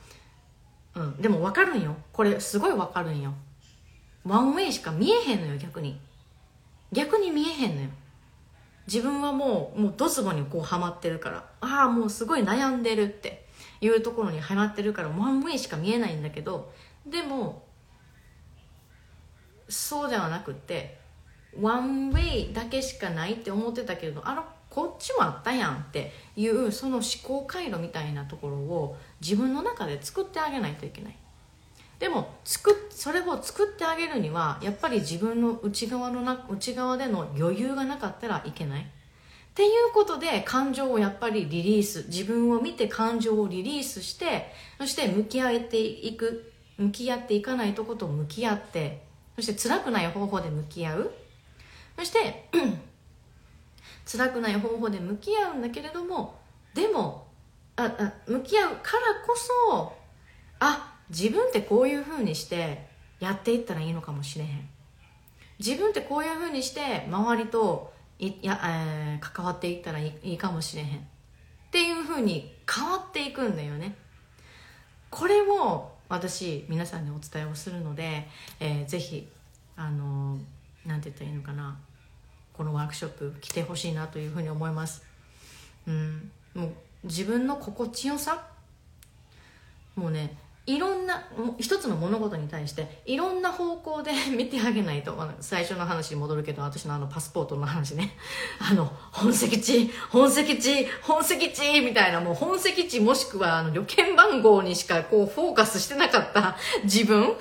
うん。でも分かるんよ。これすごい分かるんよ。ワンウェイしか見えへんのよ逆に。逆に見えへんのよ。自分はもうもうドツボにこうハマってるからああもうすごい悩んでるっていうところにハマってるからワンウェイしか見えないんだけどでもそうではなくってワンウェイだけしかないって思ってたけどあらこっちもあったやんっていうその思考回路みたいなところを自分の中で作ってあげないといけない。でも作それを作ってあげるにはやっぱり自分の内側のな内側での余裕がなかったらいけない。っていうことで感情をやっぱりリリース自分を見て感情をリリースしてそして向き合っていく向き合っていかないとこと向き合ってそして辛くない方法で向き合う。そして 辛くない方法で向き合うんだけれどもでもああ向き合うからこそあ自分ってこういうふうにしてやっていったらいいのかもしれへん。自分ってこういうふうにして周りといや、えー、関わっていったらいいかもしれへん。っていうふうに変わっていくんだよね。これを私皆さんにお伝えをするので、えー、ぜひあのなんて言ったらいいのかな。このワークショップ来てほしいなというふうに思います、うん、もう自分の心地よさ。もうねいろんな一つの物事に対していろんな方向で 見てあげないと、最初の話に戻るけど私のあのパスポートの話ね。あの本籍地本籍地本籍地みたいなもう本籍地もしくはあの旅券番号にしかこうフォーカスしてなかった 自分。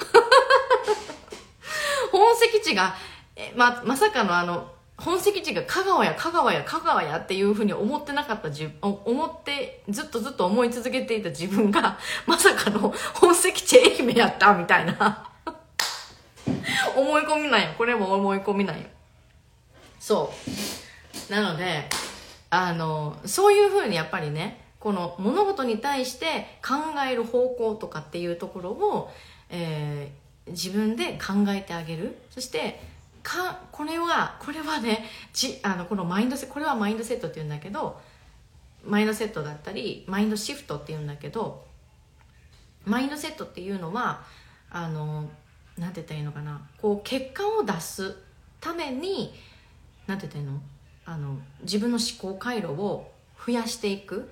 本籍地がえままさかのあの本籍地が香川や香川や香川やっていうふうに思ってなかった自分思ってずっとずっと思い続けていた自分が まさかの本籍地愛媛やったみたいな。思い込みなんよこれも思い込みなんよそう。なのであのそういうふうにやっぱりねこの物事に対して考える方向とかっていうところを、えー、自分で考えてあげる。そしてかこれはこれはねじあのこのマインドセこれはマインドセットっていうんだけどマインドセットだったりマインドシフトっていうんだけどマインドセットっていうのはあのなんて言ったらいいのかな。こう結果を出すためになんて言ったらいいの？あの自分の思考回路を増やしていく。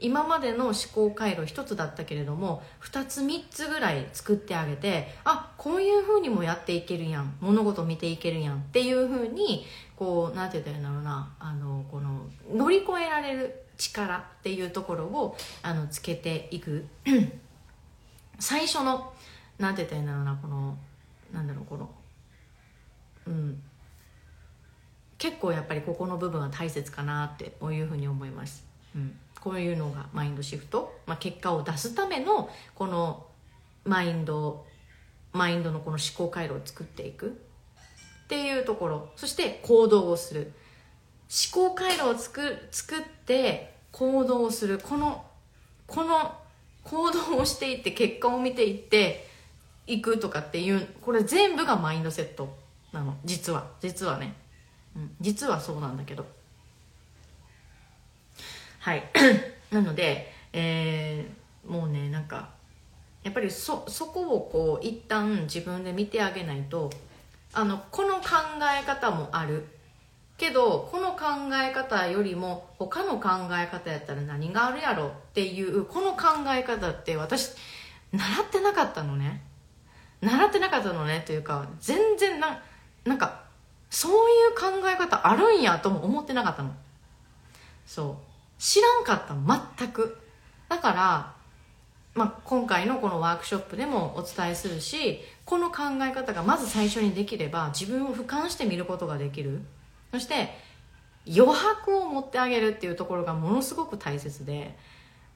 今までの思考回路一つだったけれども2つ3つぐらい作ってあげてあこういうふうにもやっていけるやん物事見ていけるやんっていうふうにこうなんて言ったらいいんだろうなあのこの乗り越えられる力っていうところをあのつけていく。最初のなんて言ったらいいんだろうなこのなんだろうこのうん。結構やっぱりここの部分は大切かなってこういうふうに思います、うん、こういうのがマインドシフト、まあ、結果を出すためのこのマインドマインドのこの思考回路を作っていく。っていうところ。そして行動をする。思考回路を作作って行動をする。このこの行動をしていって結果を見ていっていくとかっていうこれ全部がマインドセットなの。実は。実はね、うん、実はそうなんだけど。はい。なので、えー、もうねなんかやっぱりそそこをこう一旦自分で見てあげないとあのこの考え方もある。けどこの考え方よりも他の考え方やったら何があるやろっていうこの考え方って私習ってなかったのね。習ってなかったのね。というか全然ななんかそういう考え方あるんやとも思ってなかったの。そう。知らんかった全く。だからまあ、今回のこのワークショップでもお伝えするしこの考え方がまず最初にできれば自分を俯瞰して見ることができる。そして余白を持ってあげるっていうところがものすごく大切で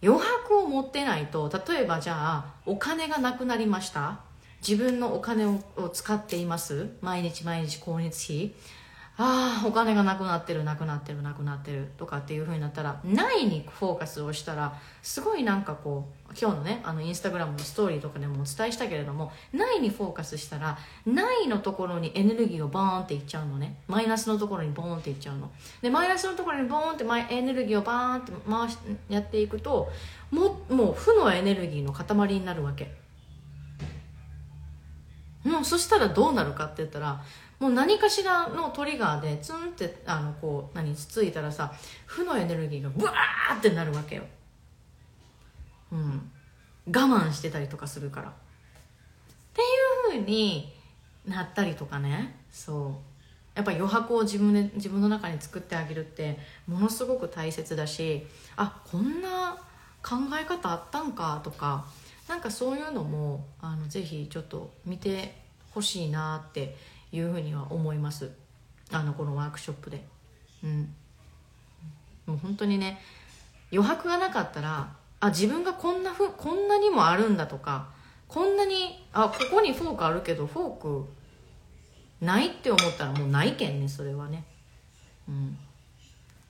余白を持ってないと例えばじゃあお金がなくなりました。自分のお金を使っています。毎日毎日光熱費。ああお金がなくなってるなくなってるなくなってるとかっていうふうになったらないにフォーカスをしたらすごいなんかこう今日のねあのインスタグラムのストーリーとかでもお伝えしたけれどもないにフォーカスしたらないのところにエネルギーをボーンっていっちゃうのね。マイナスのところにボーンっていっちゃうの。でマイナスのところにボーンってエネルギーをバーンって回しやっていくとももう負のエネルギーの塊になるわけ。もうそしたらどうなるかって言ったらもう何かしらのトリガーでツンってあのこう何つついたらさ負のエネルギーがブワーってなるわけよ。うん。我慢してたりとかするから。っていうふうになったりとかね。そう。やっぱ余白を自分で自分の中に作ってあげるってものすごく大切だしあこんな考え方あったんかとかなんかそういうのもあのぜひちょっと見てほしいなっていうふうには思います。あのこのワークショップで。うん。もう本当にね余白がなかったらあ自分がこんなふこんなにもあるんだとかこんなにあここにフォークあるけどフォークないって思ったらもうないけんねそれはね。うん。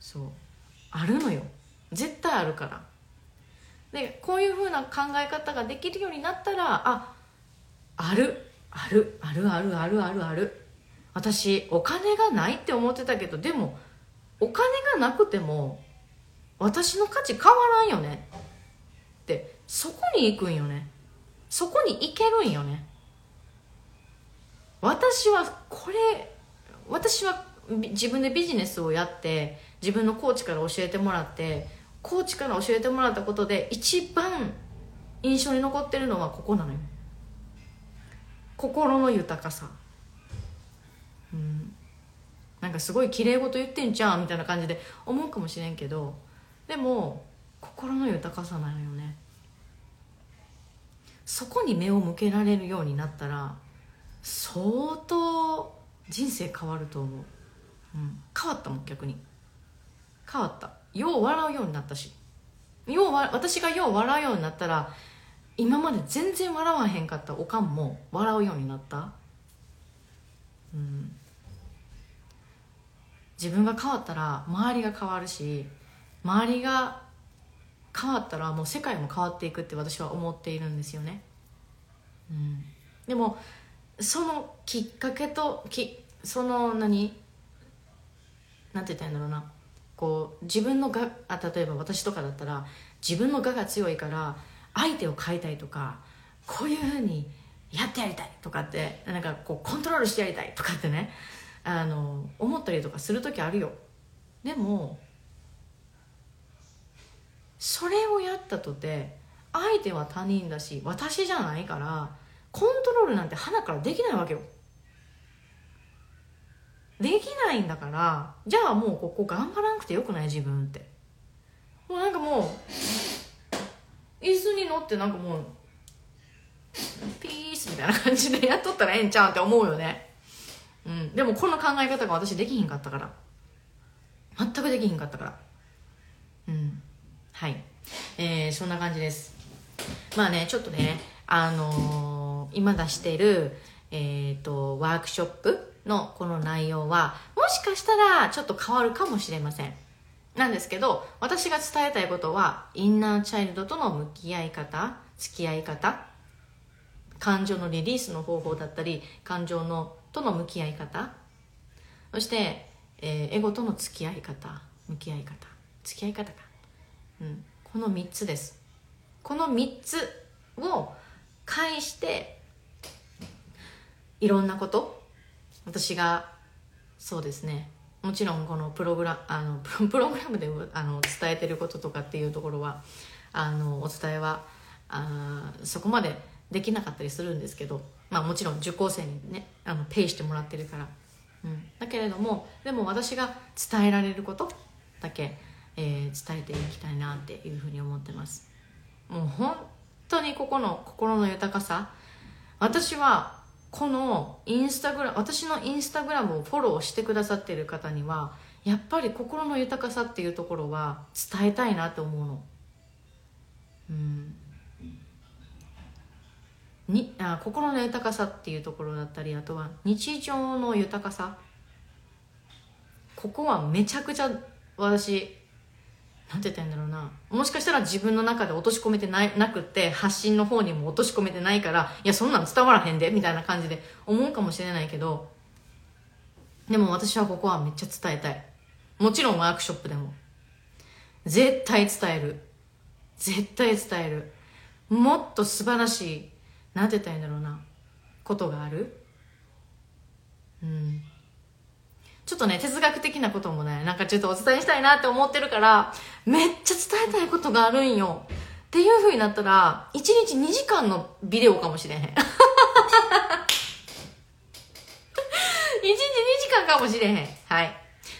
そう。あるのよ。絶対あるから。でこういうふうな考え方ができるようになったらあある。あるあるあるあるあるある。私お金がないって思ってたけどでもお金がなくても私の価値変わらんよね。ってそこに行くんよね。そこに行けるんよね。私はこれ私は自分でビジネスをやって自分のコーチから教えてもらってコーチから教えてもらったことで一番印象に残ってるのはここなのよ。心の豊かさ。うん。なんかすごい綺麗事言ってんじゃんみたいな感じで思うかもしれんけどでも心の豊かさなのよね。そこに目を向けられるようになったら相当人生変わると思う、うん、変わったもん逆に。変わった。よう笑うようになったし。よう私がよう笑うようになったら今まで全然笑わへんかったおかんも笑うようになった。うん。自分が変わったら周りが変わるし周りが変わったらもう世界も変わっていくって私は思っているんですよね、うん、でもそのきっかけときその何？なんて言ったらいいんだろうな。こう自分のがあ例えば私とかだったら自分の我が強いから相手を変えたいとかこういうふうにやってやりたいとかってなんかこうコントロールしてやりたいとかってねあの思ったりとかする時あるよ。でもそれをやったとて相手は他人だし私じゃないからコントロールなんて鼻からできないわけよ。できないんだからじゃあもうここ頑張らなくてよくない？自分って。もうなんかもう椅子に乗ってなんかもうピースみたいな感じでやっとったらええんちゃうんって思うよね。うん。でもこの考え方が私できひんかったから。全くできひんかったから。うん。はい。えー、そんな感じです。まあねちょっとねあのー、今出してるえっ、ー、とワークショップのこの内容はもしかしたらちょっと変わるかもしれません。なんですけど私が伝えたいことはインナーチャイルドとの向き合い方付き合い方感情のリリースの方法だったり感情のとの向き合い方そして、えー、エゴとの付き合い方向き合い方。付き合い方か、うん、この3つです。この3つを介していろんなこと私がそうですね。もちろんこのプログラあの プログラムであの伝えてることとかっていうところはあのお伝えはあそこまでできなかったりするんですけど、まあ、もちろん受講生にねあのペイしてもらってるから、うん、だけれどもでも私が伝えられることだけ、えー、伝えていきたいなっていうふうに思ってます。もう本当にここの心の豊かさ。私はこのインスタグラム私のインスタグラムをフォローしてくださってる方にはやっぱり心の豊かさっていうところは伝えたいなと思うの。うん。にあ心の豊かさっていうところだったりあとは日常の豊かさ。ここはめちゃくちゃ私なんて言ったんだろうな。もしかしたら自分の中で落とし込めてないなくって発信の方にも落とし込めてないからいやそんなん伝わらへんでみたいな感じで思うかもしれないけどでも私はここはめっちゃ伝えたい。もちろんワークショップでも。絶対伝える。絶対伝える。もっと素晴らしいなんて言ったらいいんだろうなことがある。うん。ちょっとね、哲学的なこともね、なんかちょっとお伝えしたいなって思ってるから、めっちゃ伝えたいことがあるんよ。っていう風になったら、1日2時間のビデオかもしれへん。1日2時間かもしれへん。はい。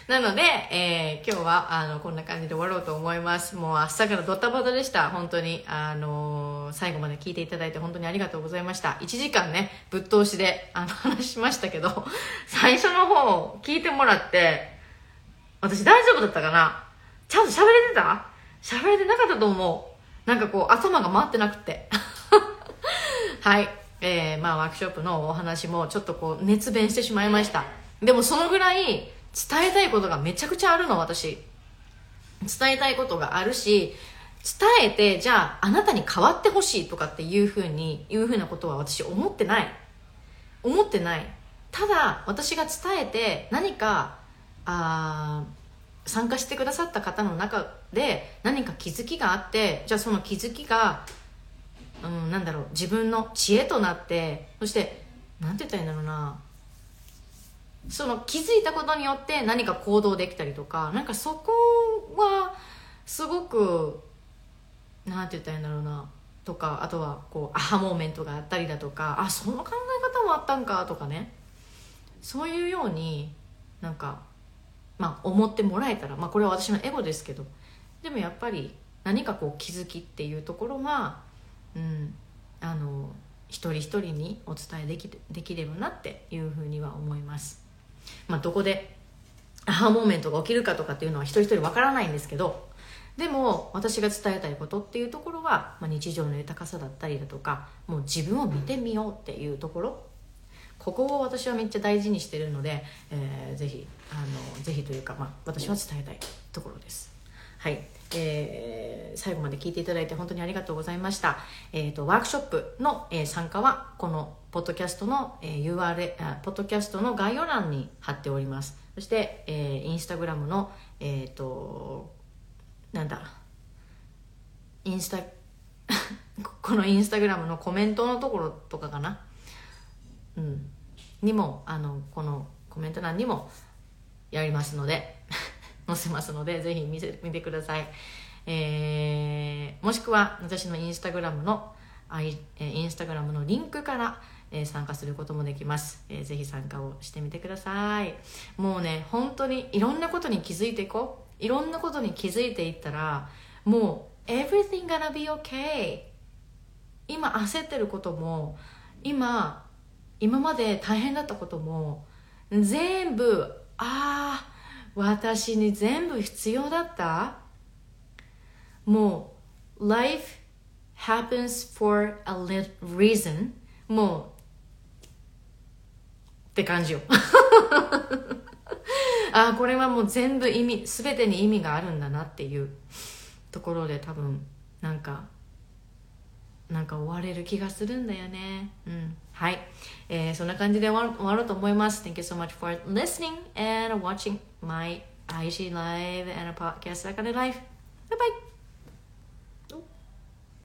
なので、えー、今日は、あの、こんな感じで終わろうと思います。もう朝からドタバタでした。本当に。あのー、最後まで聞いていただいて本当にありがとうございました。1時間ね、ぶっ通しで、あの、話しましたけど、最初の方、聞いてもらって、私大丈夫だったかな？ちゃんと喋れてた？喋れてなかったと思う。なんかこう、頭が回ってなくて。はい。えー、まあ、ワークショップのお話もちょっとこう、熱弁してしまいました。でもそのぐらい、伝えたいことがめちゃくちゃあるの私伝えたいことがあるし伝えてじゃああなたに変わってほしいとかっていうふうにいうふうなことは私思ってない。思ってない。ただ私が伝えて何かあ参加してくださった方の中で何か気づきがあってじゃあその気づきが、うん、なんだろう自分の知恵となってそして何て言ったらいいんだろうな。その気づいたことによって何か行動できたりとかなんかそこはすごくなんて言ったらいいんだろうなとかあとはこうアハモーメントがあったりだとかあその考え方もあったんかとかねそういうようになんかまあ思ってもらえたらまあこれは私のエゴですけどでもやっぱり何かこう気づきっていうところはうんあの一人一人にお伝えできできればなっていうふうには思います。まあ、どこでアハモーメントが起きるかとかっていうのは一人一人わからないんですけどでも私が伝えたいことっていうところは、まあ、日常の豊かさだったりだとかもう自分を見てみようっていうところ。ここを私はめっちゃ大事にしてるので、えー、ぜひあのぜひというか、まあ、私は伝えたいところです。はい、えー、最後まで聞いていただいて本当にありがとうございました、えーと、ワークショップの、えー、参加はこのポッドキャストの、えー、URL あポッドキャストの概要欄に貼っております。そして、えー、インスタグラムのえっ、ー、となんだ。インスタ このインスタグラムのコメントのところとかかな。うん。にもあのこのコメント欄にもやりますので。載せますのでぜひ見せ見てください。えーもしくは私のインスタグラムのインスタグラムのリンクから参加することもできます、えー、ぜひ参加をしてみてください。もうね本当にいろんなことに気づいていこう。いろんなことに気づいていったらもう everything gonna be okay. 今焦ってることも今今まで大変だったことも全部ああ私に全部必要だった。もう life happens for a reason. もうって感じよ。あこれはもう全部意味全てに意味があるんだなっていうところで多分なんかなんか終われる気がするんだよね。うん。はい。えー、そんな感じで終わ終わろうと思います。Thank you so much for listening and watching my IG live and a podcast second life. Bye bye!